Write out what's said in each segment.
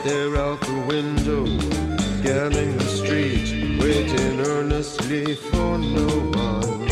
stare out the window, scanning the street, waiting earnestly for no one.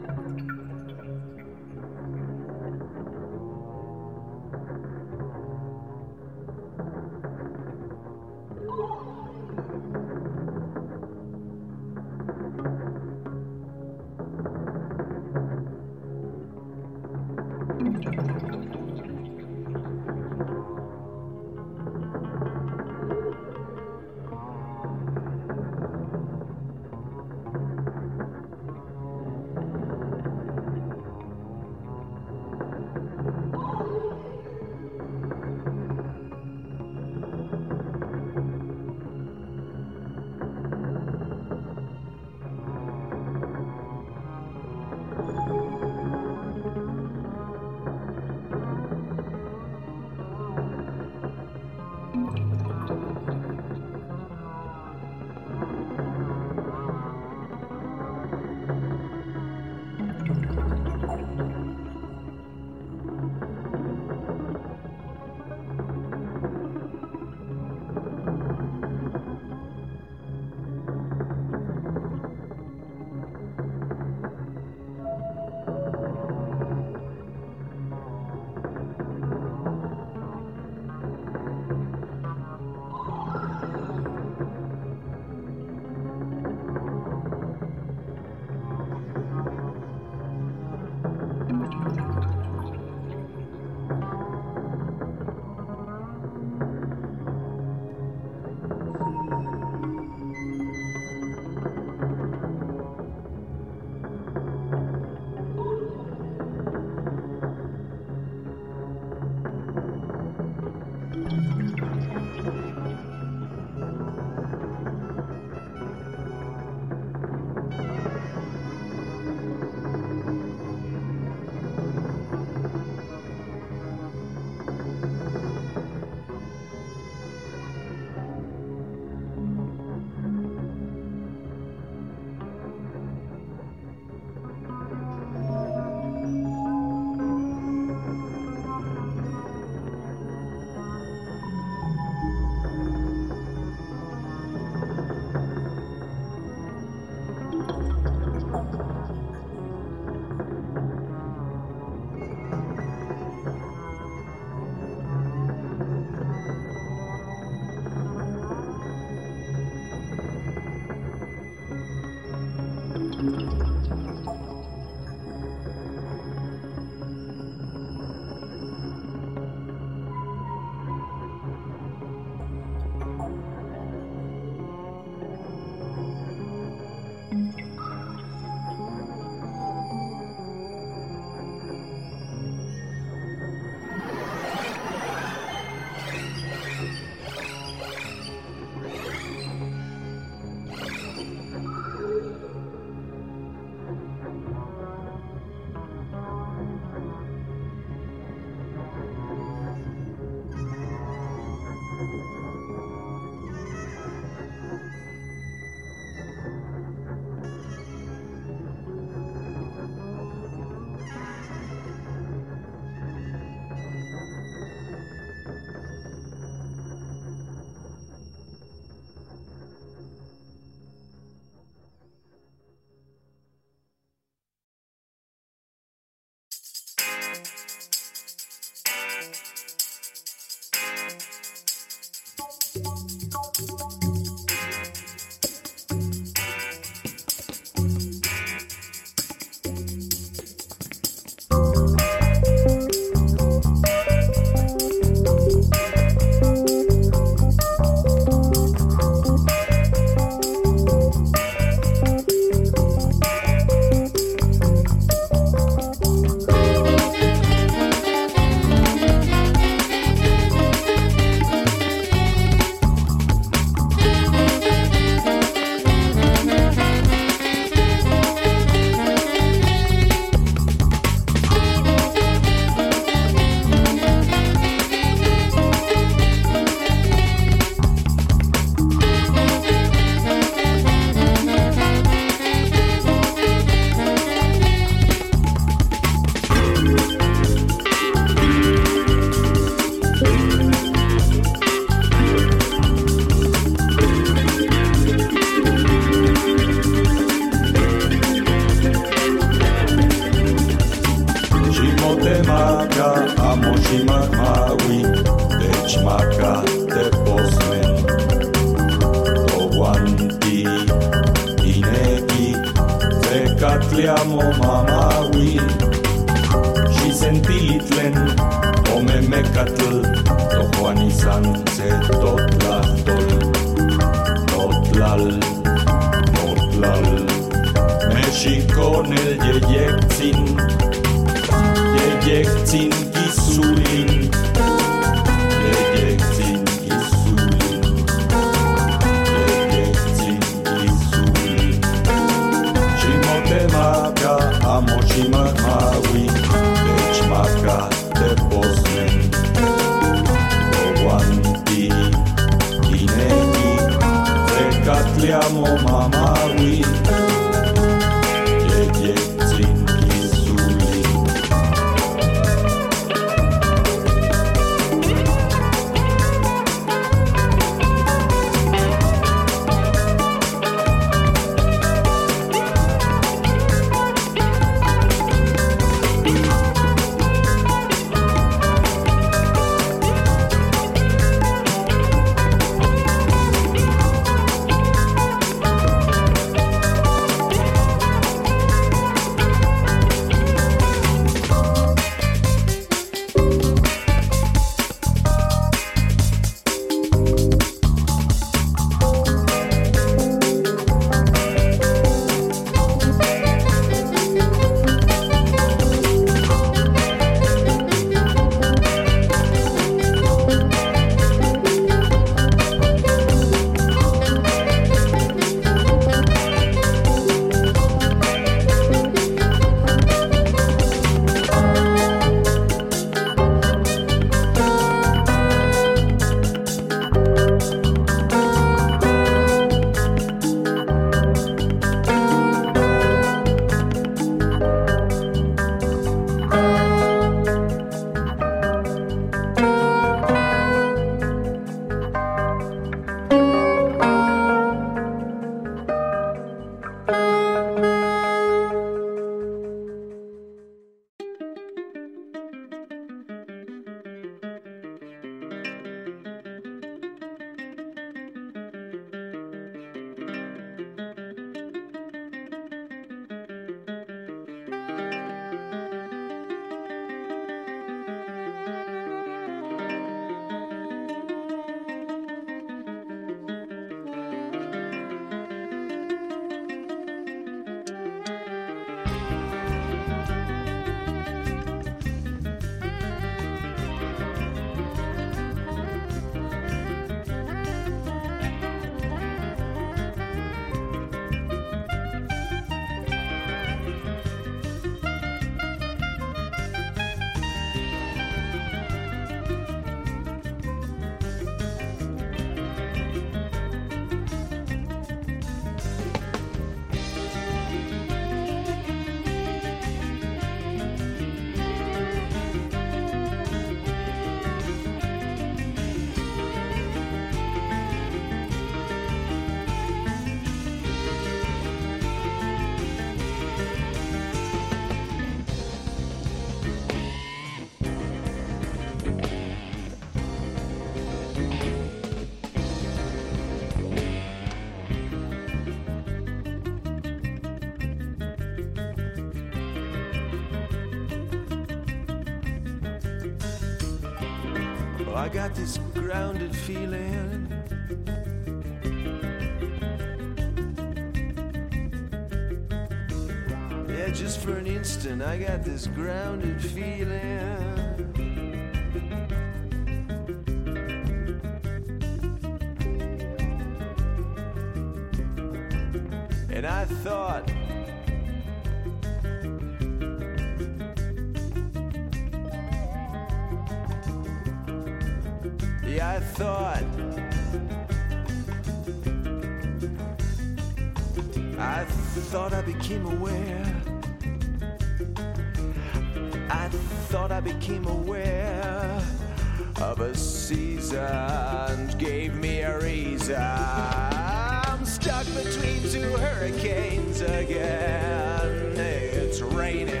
I'm stuck between two hurricanes again. It's raining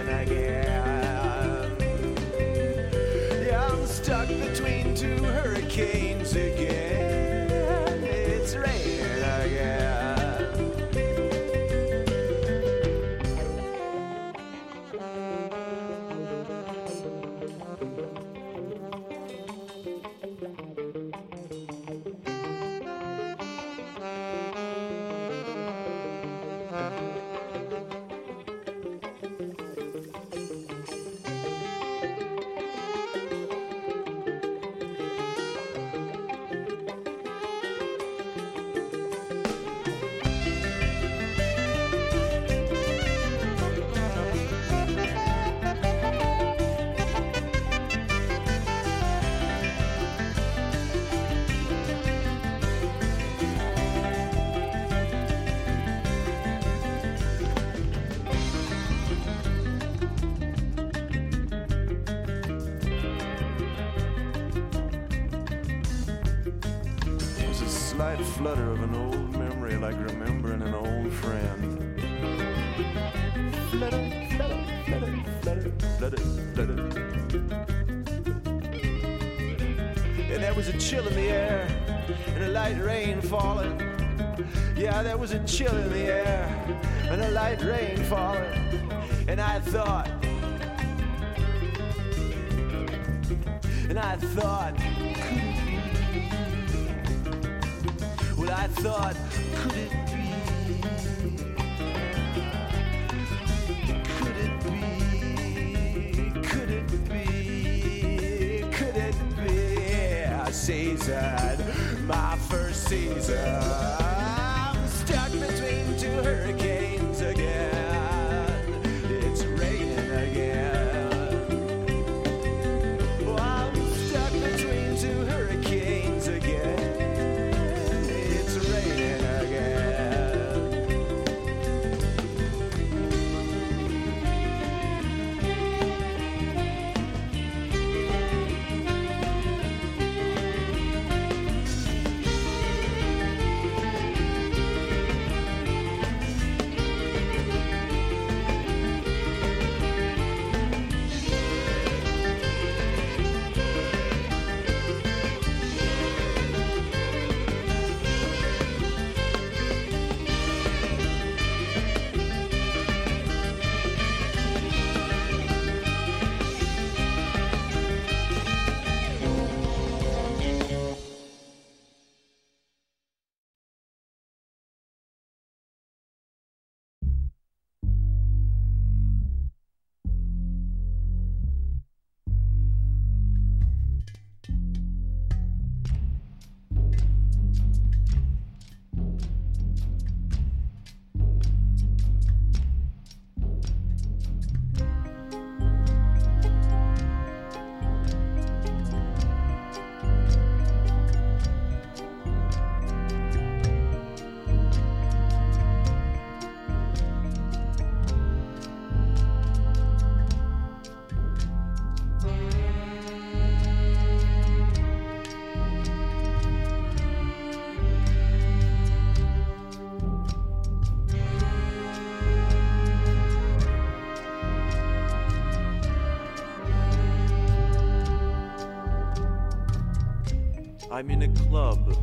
club,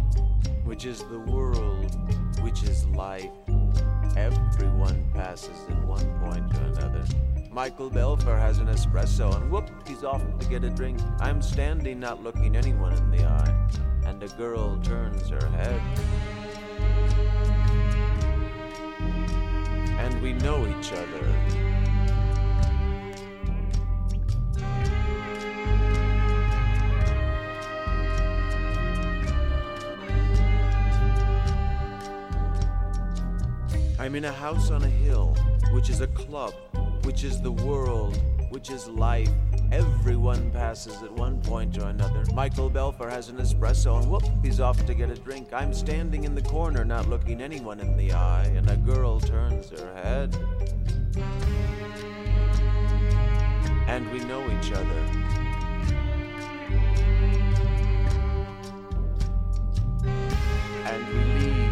which is the world, which is life. Everyone passes at one point or another. Michael Belfer has an espresso, and whoop, he's off to get a drink. I'm standing, not looking anyone in the eye, and a girl turns her head. And we know each other. I'm in a house on a hill, which is a club, which is the world, which is life. Everyone passes at one point or another. Michael Belfer has an espresso, and whoop, he's off to get a drink. I'm standing in the corner, not looking anyone in the eye, and a girl turns her head. And we know each other. And we leave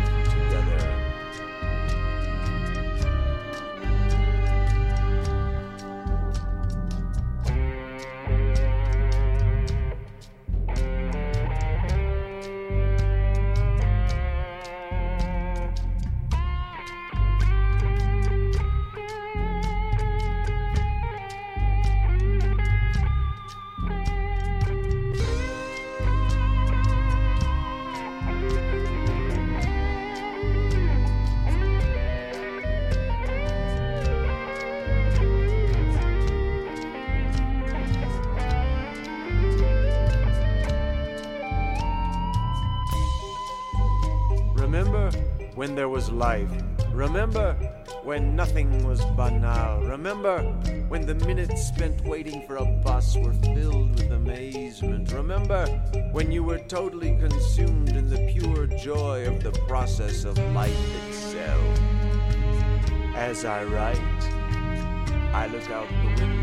life. Remember when nothing was banal. Remember when the minutes spent waiting for a bus were filled with amazement. Remember when you were totally consumed in the pure joy of the process of life itself. As I write, I look out the window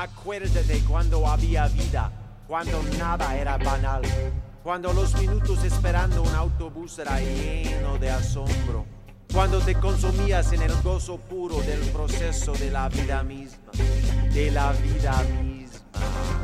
Acuérdate cuando había vida, cuando nada era banal, cuando los minutos esperando un autobús era lleno de asombro, cuando te consumías en el gozo puro del proceso de la vida misma, de la vida misma.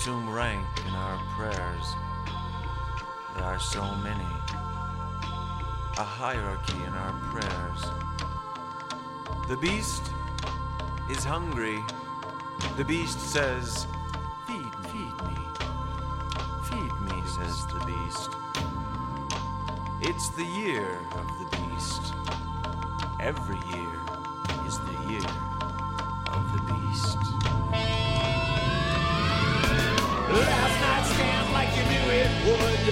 assume rank in our prayers. There are so many. A hierarchy in our prayers. The beast is hungry. The beast says, Feed me, feed me. Feed me, says the beast. It's the year of the beast. Every year. would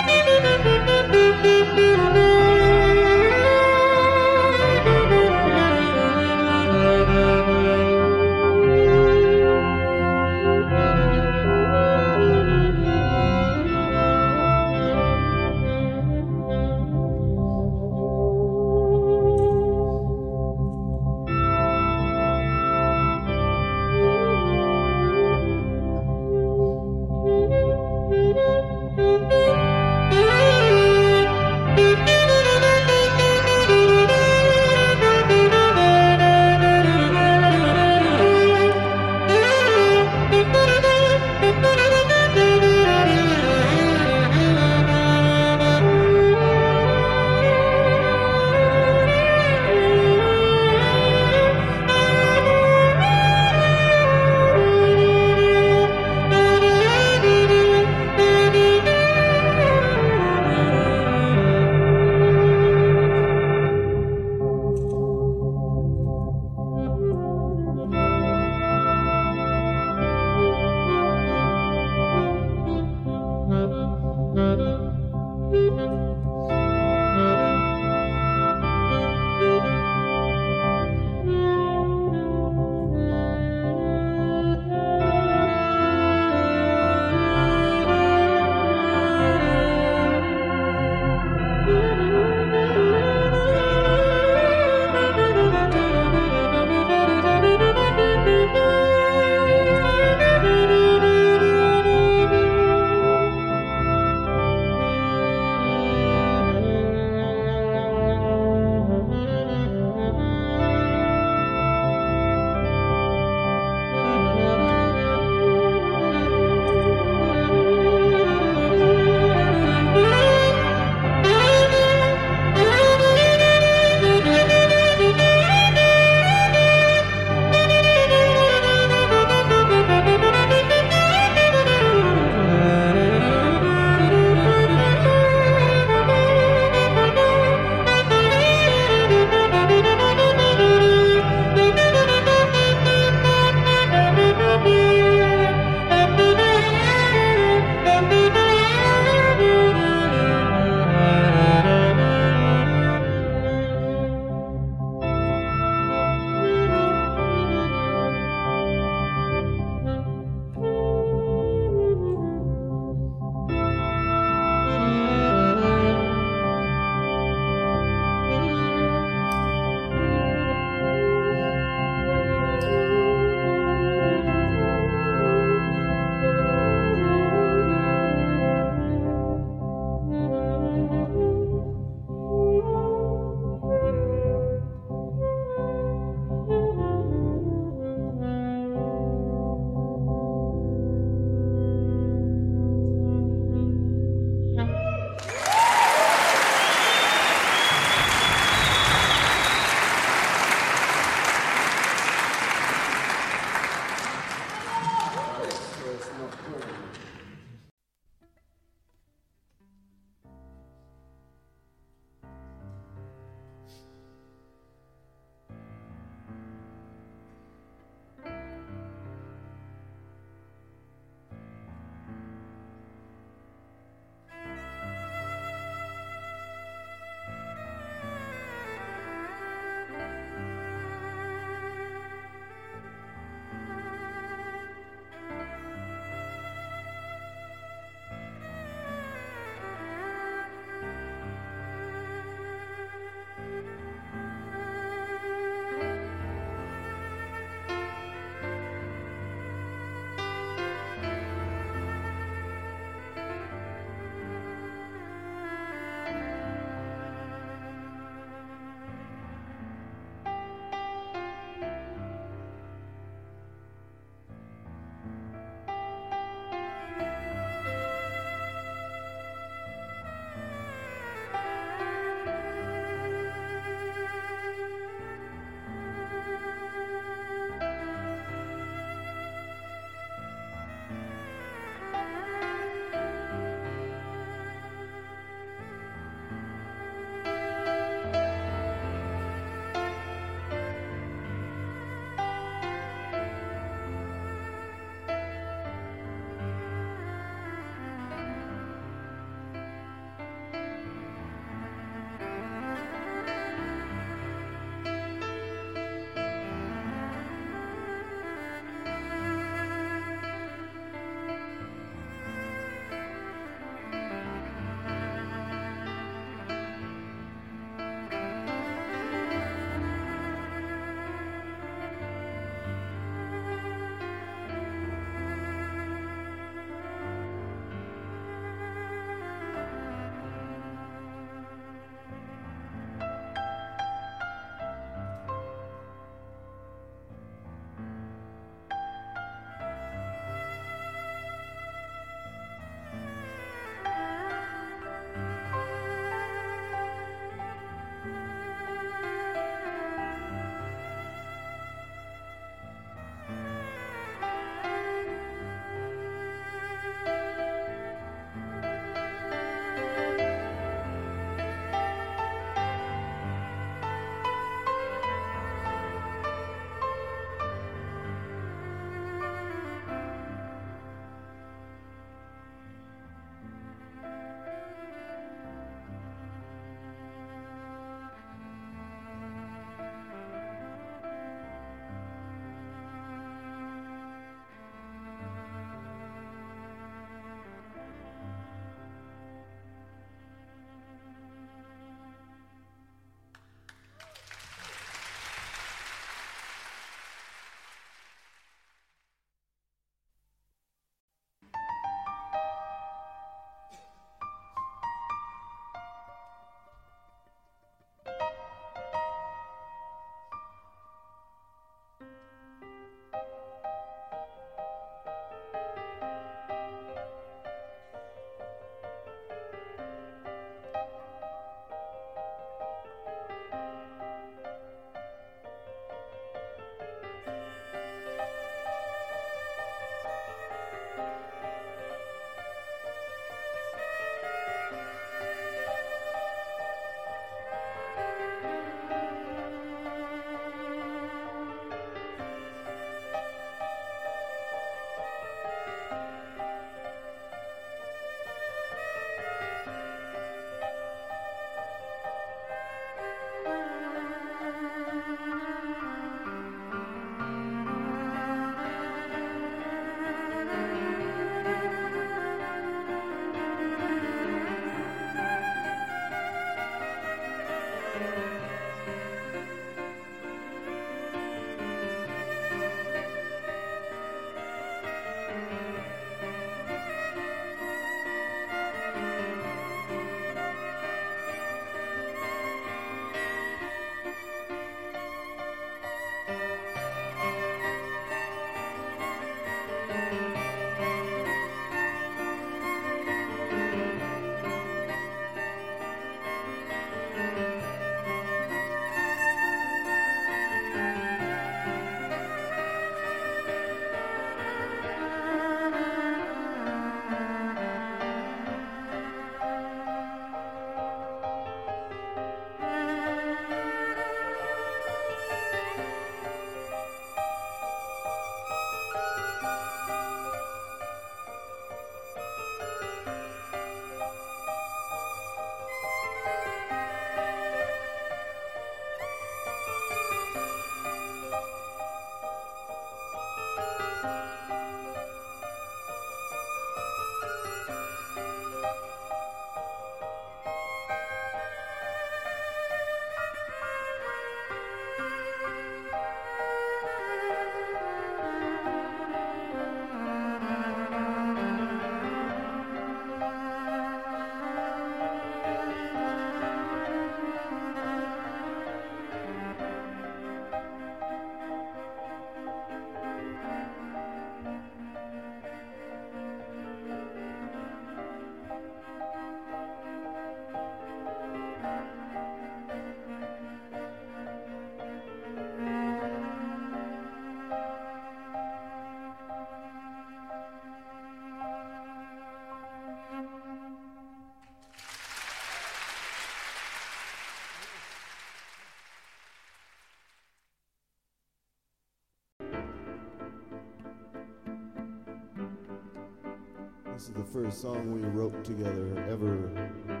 This is the first song we wrote together ever in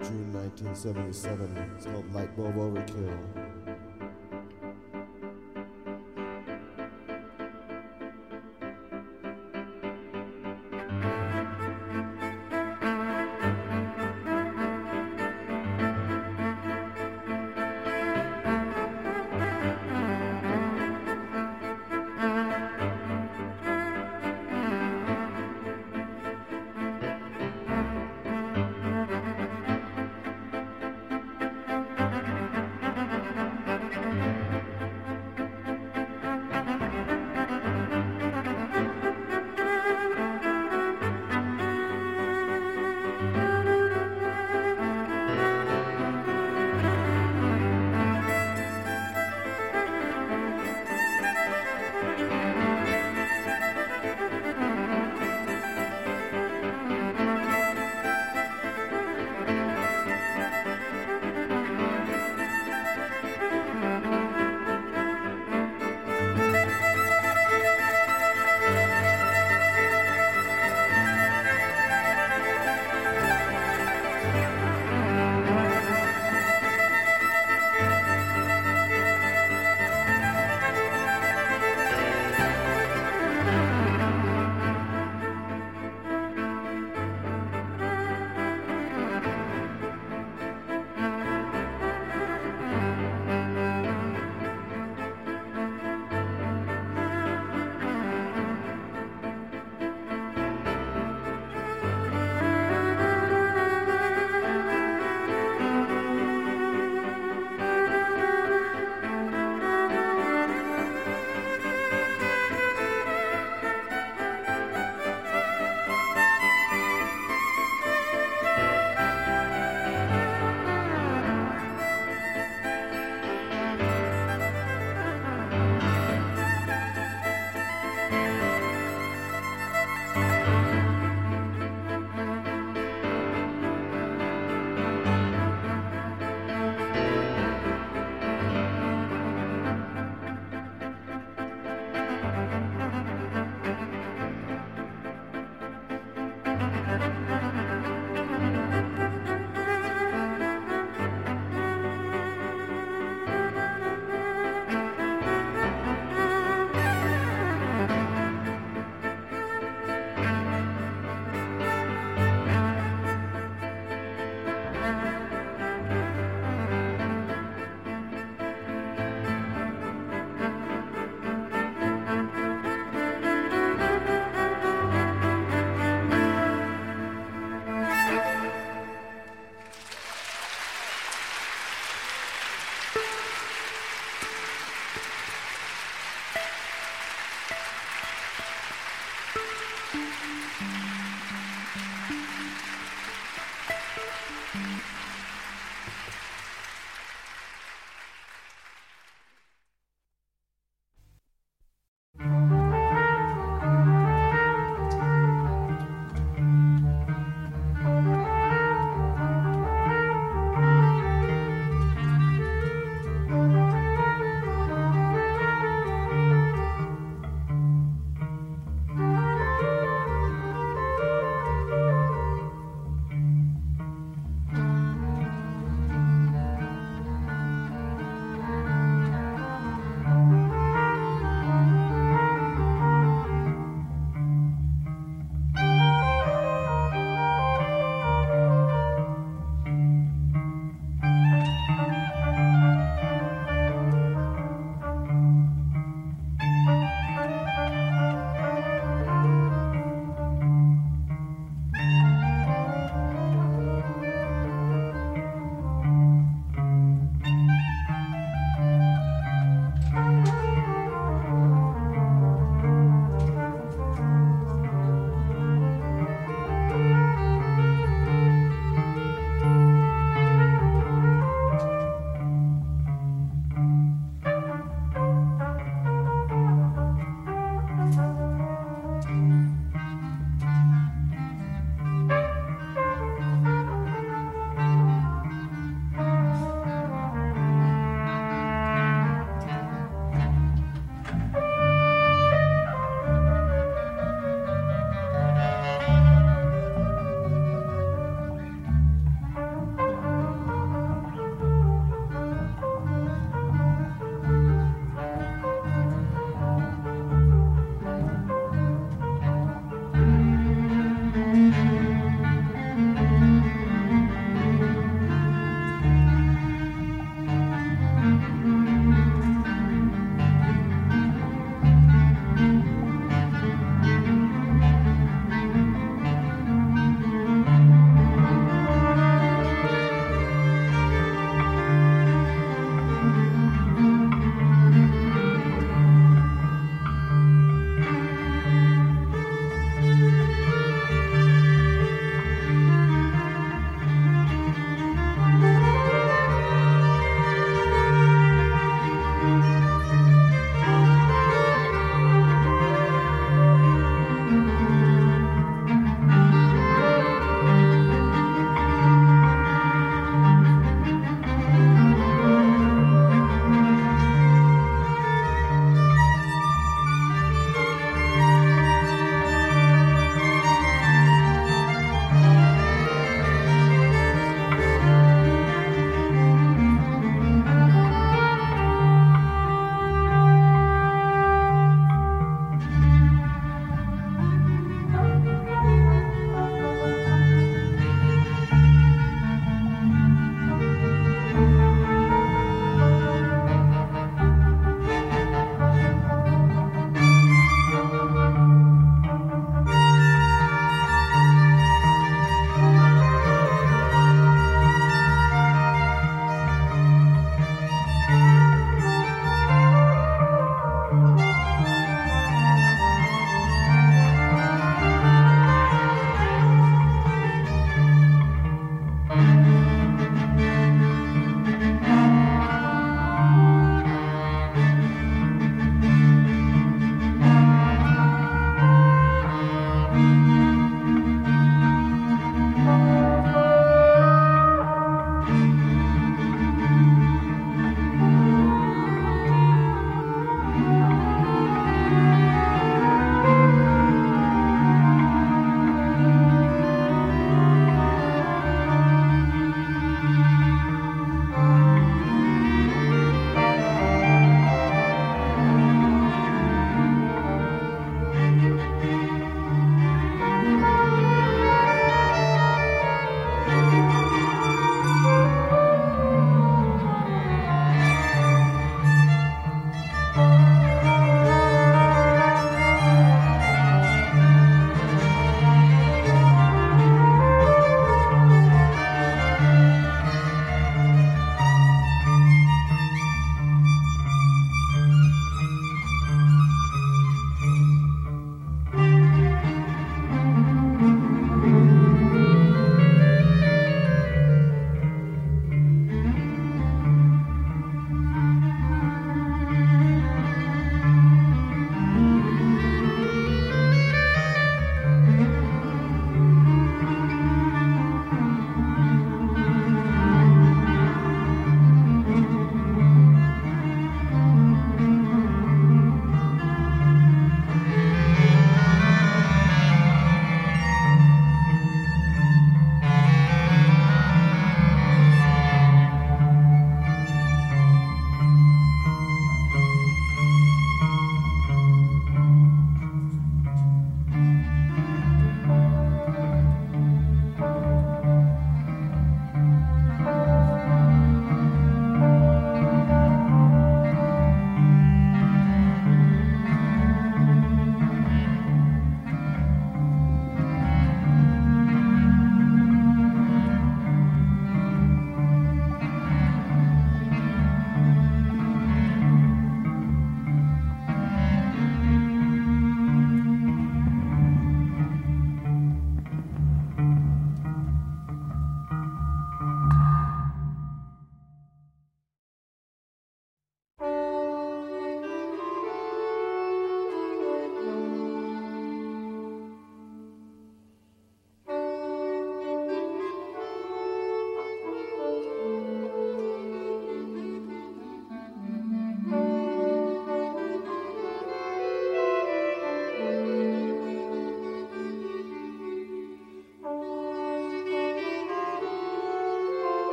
June 1977. It's called Light Bulb Overkill.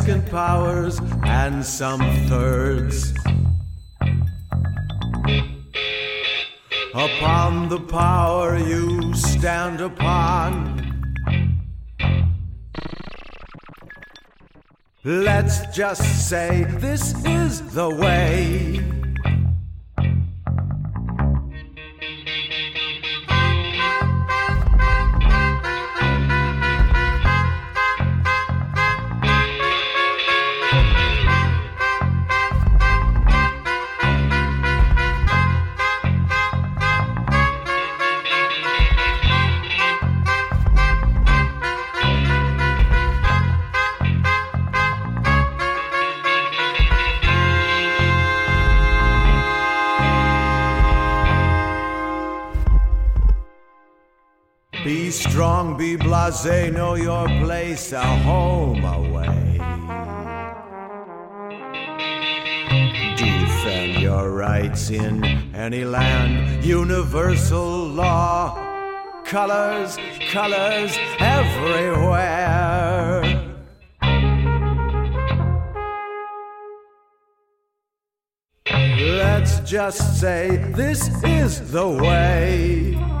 Second powers and some thirds. Upon the power you stand upon. Let's just say this is the way. Be blase, know your place, a home away. Defend your rights in any land, universal law. Colors, colors everywhere. Let's just say this is the way.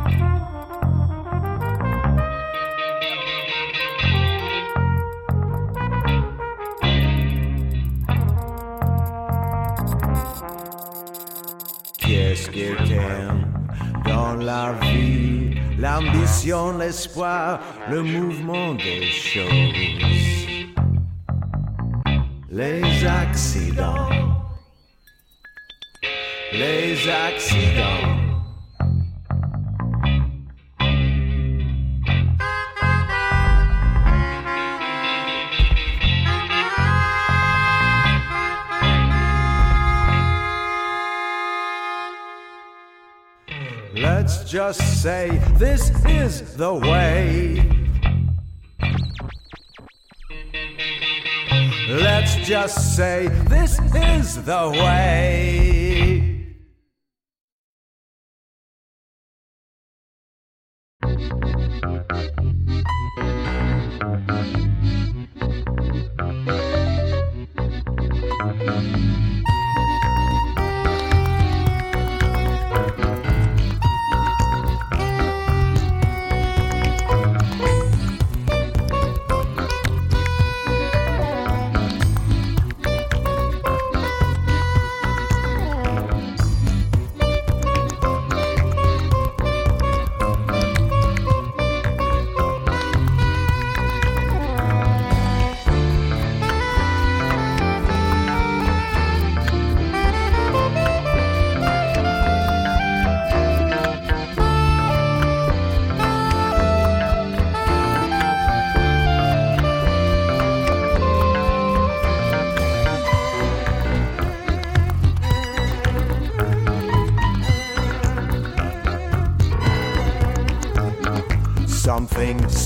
la vie, l'ambition, l'espoir, le mouvement des choses, les accidents, les accidents. Just say this is the way. Let's just say this is the way.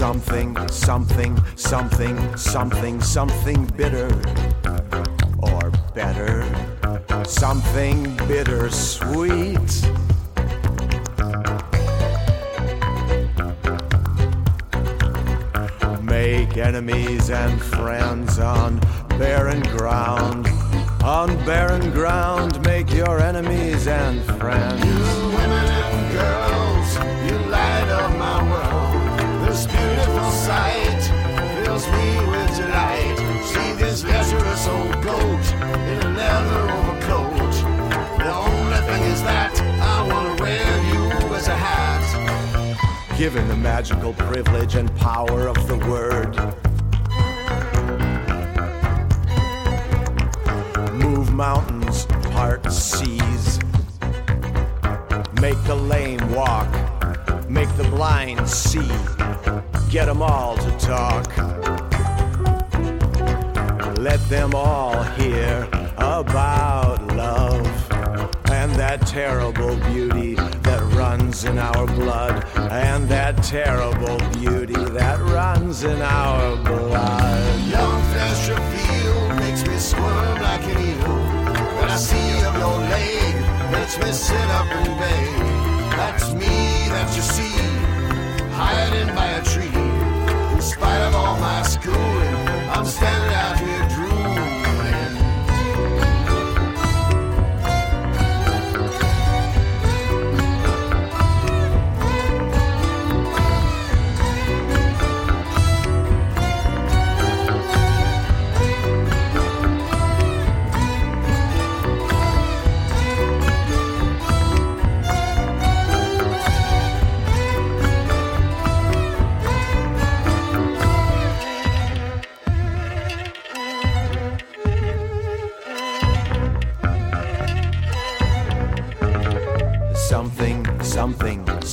Something, something, something, something, something, bitter or better. Something bittersweet. Make enemies and friends on barren ground. On barren ground, make your enemies and friends. women and girls, Beautiful sight fills me with delight. See this lecherous old goat in a leather overcoat. The only thing is that I want to wear you as a hat. given the magical privilege and power of the word. Move mountains, part seas. Make the lame walk, make the blind see. Get them all to talk. Let them all hear about love and that terrible beauty that runs in our blood, and that terrible beauty that runs in our blood. Young flesh field makes me squirm like an eel. When I see of your leg, makes me sit up and beg. That's me that you see, hiding by a tree. In spite of all my schooling, I'm standing out here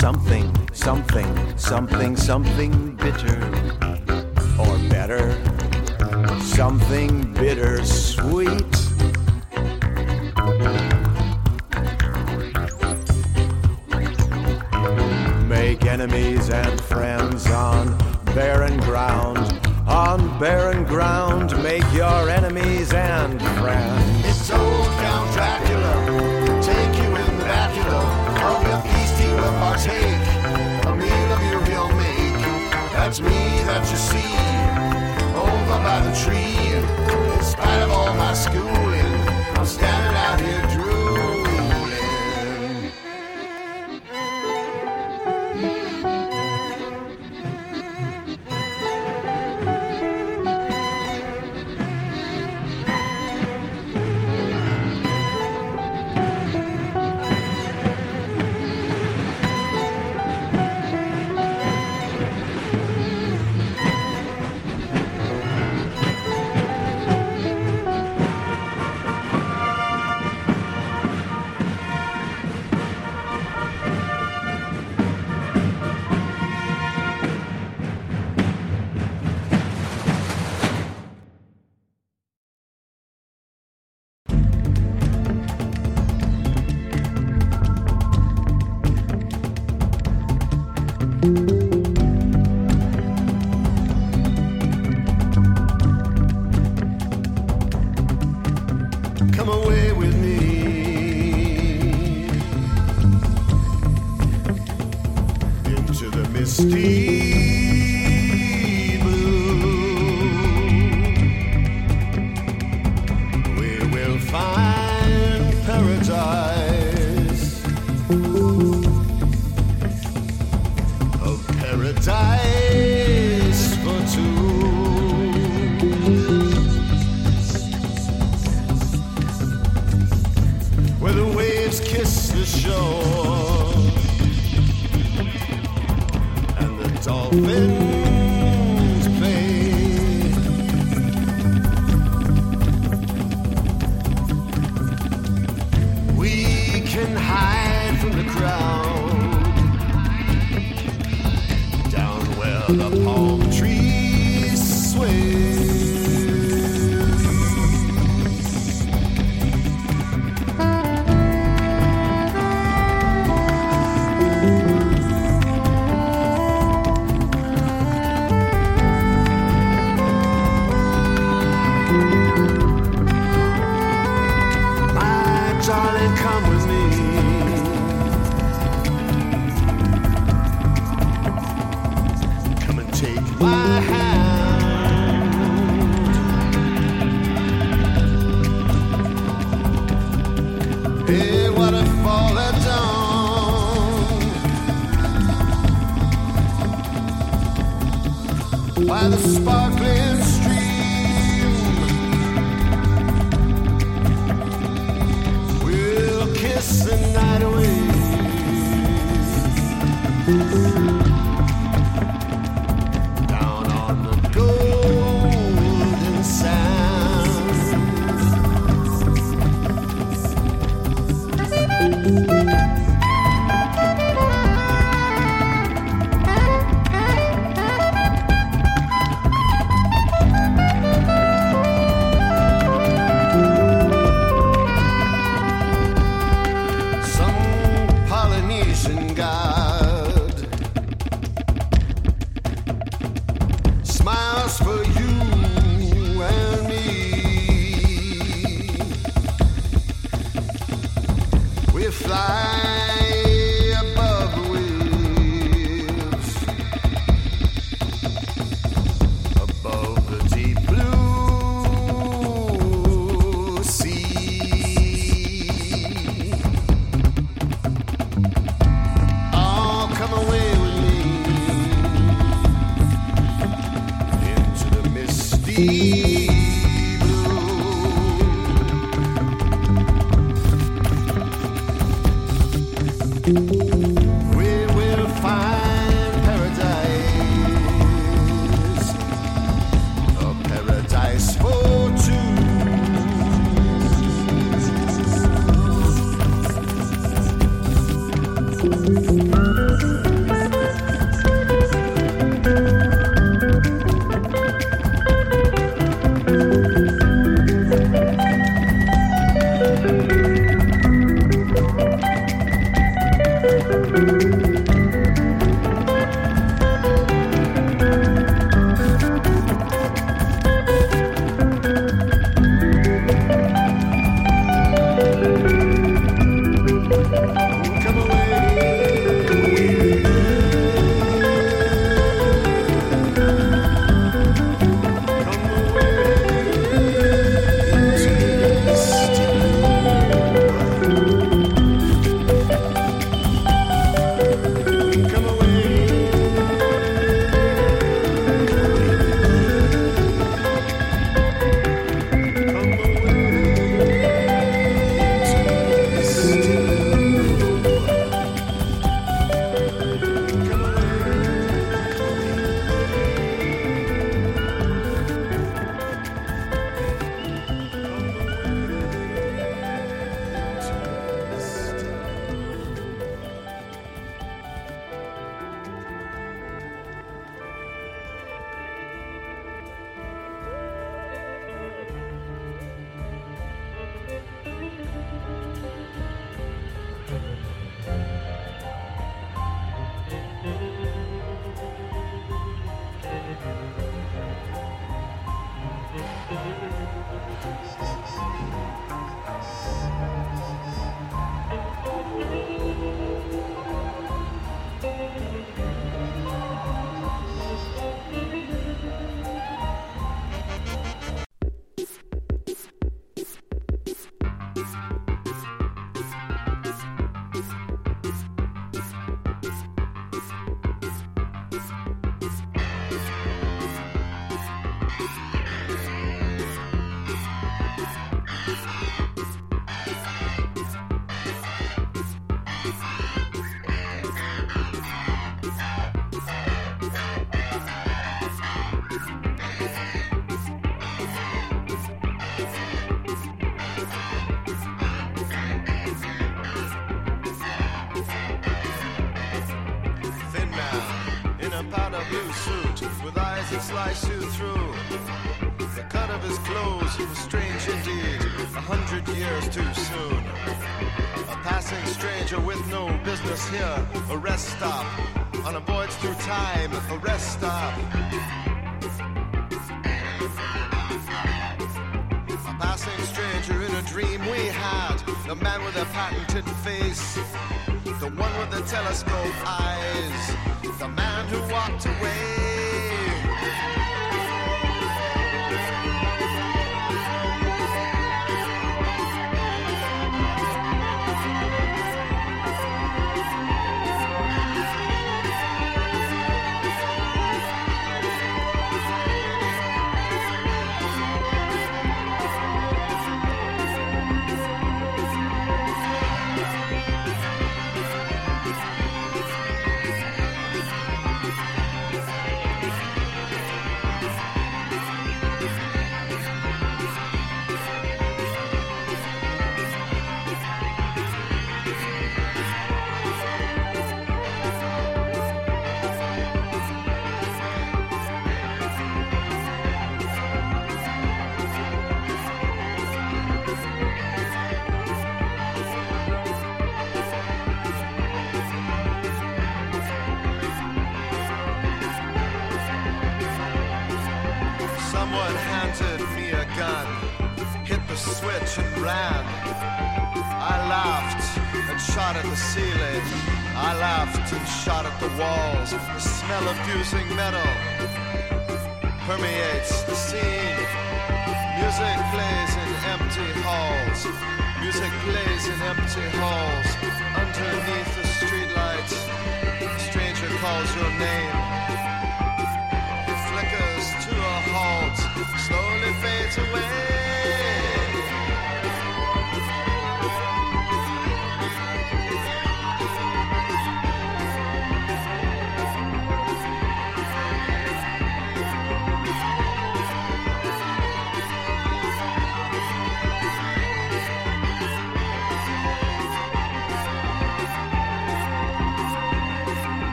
something, something, something, something, bitter or better. Something bittersweet. Make enemies and friends on barren ground. On barren ground, make your enemies and friends. It's old Count Dracula. Partake. A meal of your real make. That's me that you see. Over by the tree. Misty misty that sliced you through. The cut of his clothes was strange indeed, a hundred years too soon. A passing stranger with no business here, a rest stop. On a voyage through time, a rest stop. A passing stranger in a dream we had, the man with a patented face. The one with the telescope eyes, the man who walked away. Ran. I laughed and shot at the ceiling. I laughed and shot at the walls. The smell of fusing metal permeates the scene. Music plays in empty halls. Music plays in empty halls. Underneath the streetlight, a stranger calls your name. It flickers to a halt, slowly fades away.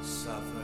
What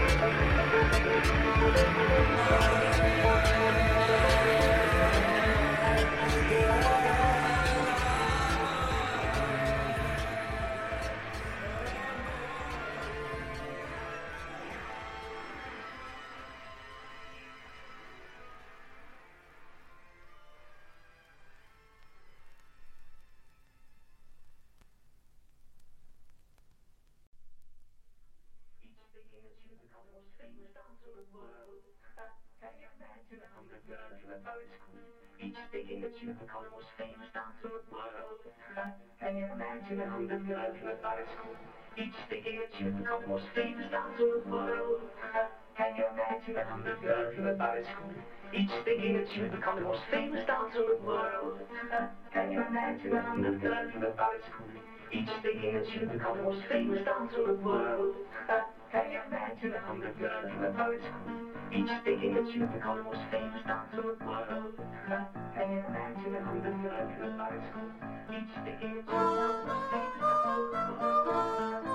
Thank you. world. Can you imagine a hundred girls in a school? Each digging a tube become the most famous dancer in the world. Can you imagine a hundred girls in a boat? Each digging a tube become the most famous dancer in the world. Can you imagine a hundred girls in a ballet school? Each thinking that she would become the most famous dancer in the world. Can you imagine a hundred girls in a ballet school? Each thinking that she would become the most famous dancer in the world. Can you imagine a hundred girls in a poet's school? Each thinking that you've become the most famous dancer in the world. Hey, imagine a hundred girls in a poet's school? Each thinking that you've become the most famous dancer in the world.